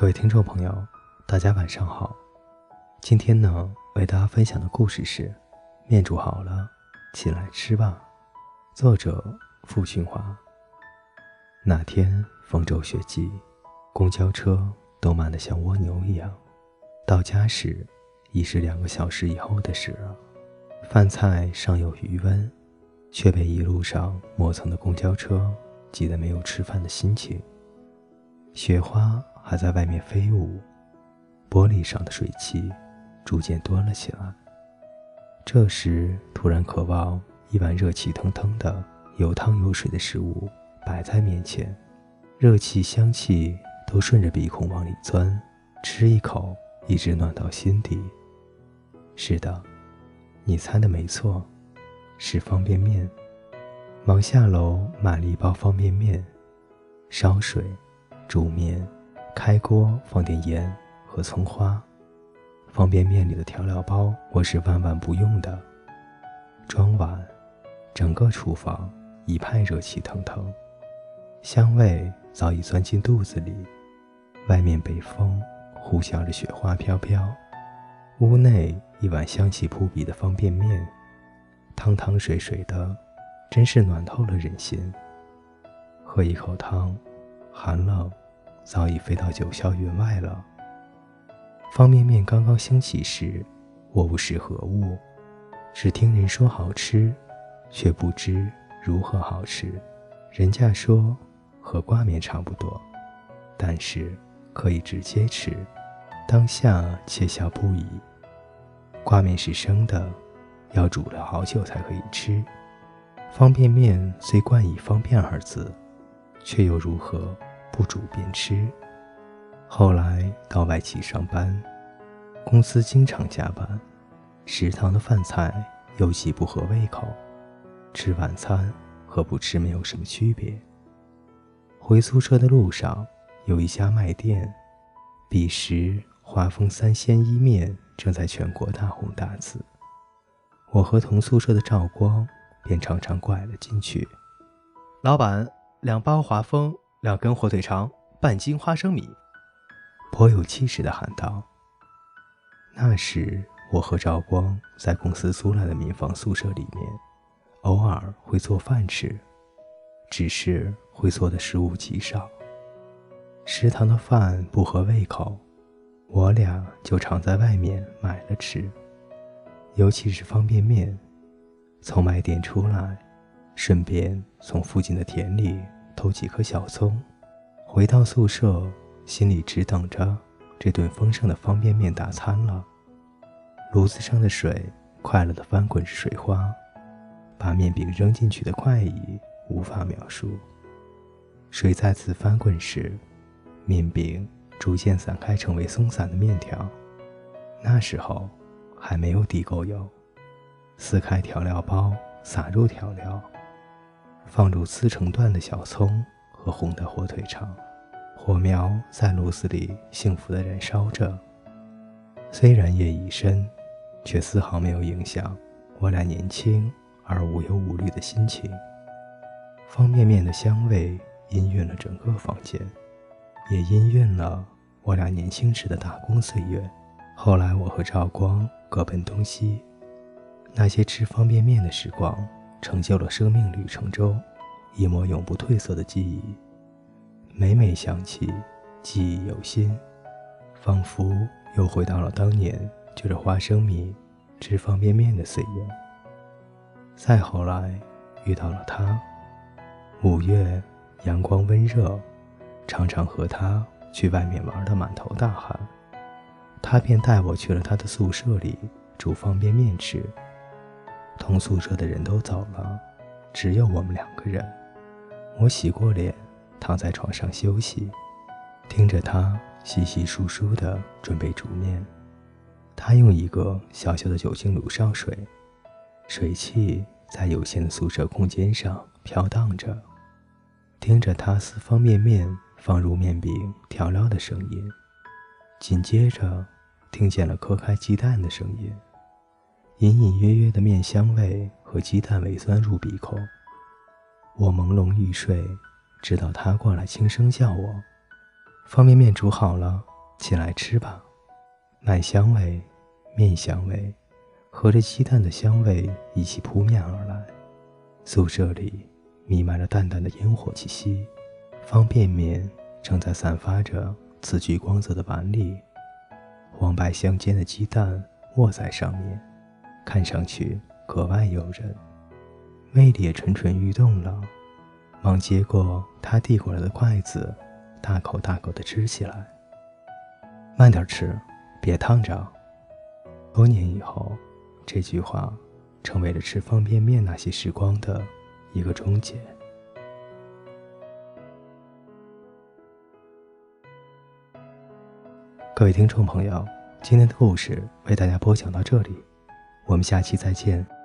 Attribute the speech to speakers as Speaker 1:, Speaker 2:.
Speaker 1: 各位听众朋友，大家晚上好。今天呢，为大家分享的故事是《面煮好了，起来吃吧》。作者：付群华。那天风骤雪霁，公交车都满得像蜗牛一样。到家时，已是两个小时以后的事了。饭菜尚有余温，却被一路上磨蹭的公交车挤得没有吃饭的心情。雪花。还在外面飞舞，玻璃上的水汽逐渐多了起来。这时，突然渴望一碗热气腾腾的、有汤有水的食物摆在面前，热气、香气都顺着鼻孔往里钻，吃一口一直暖到心底。是的，你猜的没错，是方便面。忙下楼买了一包方便面，烧水，煮面。开锅，放点盐和葱花。方便面里的调料包，我是万万不用的。装碗，整个厨房一派热气腾腾，香味早已钻进肚子里。外面北风呼啸着雪花飘飘，屋内一碗香气扑鼻的方便面，汤汤水水的，真是暖透了人心。喝一口汤，寒冷。早已飞到九霄云外了。方便面刚刚兴起时，我不识何物，只听人说好吃，却不知如何好吃。人家说和挂面差不多，但是可以直接吃，当下窃笑不已。挂面是生的，要煮了好久才可以吃。方便面虽冠以方便二字，却又如何？不煮便吃。后来到外企上班，公司经常加班，食堂的饭菜有几不合胃口，吃晚餐和不吃没有什么区别。回宿舍的路上有一家卖店，彼时华丰三鲜一面正在全国大红大紫，我和同宿舍的赵光便常常拐了进去。
Speaker 2: 老板，两包华丰。两根火腿肠，半斤花生米，
Speaker 1: 颇有气势地喊道。那时我和赵光在公司租来的民房宿舍里面，偶尔会做饭吃，只是会做的食物极少。食堂的饭不合胃口，我俩就常在外面买了吃。尤其是方便面，从卖点出来，顺便从附近的田里。偷几颗小葱，回到宿舍，心里只等着这顿丰盛的方便面大餐了。炉子上的水快乐地翻滚着水花，把面饼扔进去的快意无法描述。水再次翻滚时，面饼逐渐散开，成为松散的面条。那时候还没有地沟油，撕开调料包，撒入调料。放入撕成段的小葱和红的火腿肠，火苗在炉子里幸福地燃烧着。虽然夜已深，却丝毫没有影响我俩年轻而无忧无虑的心情。方便面的香味氤氲了整个房间，也氤氲了我俩年轻时的打工岁月。后来，我和赵光各奔东西，那些吃方便面的时光。成就了生命旅程中一抹永不褪色的记忆，每每想起，记忆犹新，仿佛又回到了当年就着花生米吃方便面的岁月。再后来遇到了他，五月阳光温热，常常和他去外面玩的满头大汗，他便带我去了他的宿舍里煮方便面吃。同宿舍的人都走了，只有我们两个人。我洗过脸，躺在床上休息，听着他稀稀疏疏的准备煮面。他用一个小小的酒精炉烧水，水汽在有限的宿舍空间上飘荡着。听着他撕方便面放入面饼调料的声音，紧接着听见了磕开鸡蛋的声音。隐隐约约的面香味和鸡蛋味钻入鼻孔，我朦胧欲睡，直到他过来轻声叫我：“方便面煮好了，起来吃吧。奶香味、面香味和着鸡蛋的香味一起扑面而来，宿舍里弥漫着淡淡的烟火气息。方便面正在散发着此具光泽的碗里，黄白相间的鸡蛋卧在上面，看上去格外诱人。胃里也蠢蠢欲动了，忙接过他递过来的筷子，大口大口地吃起来。慢点吃，别烫着。多年以后，这句话成为了吃方便面那些时光的一个终结。各位听众朋友，今天的故事为大家播讲到这里，我们下期再见。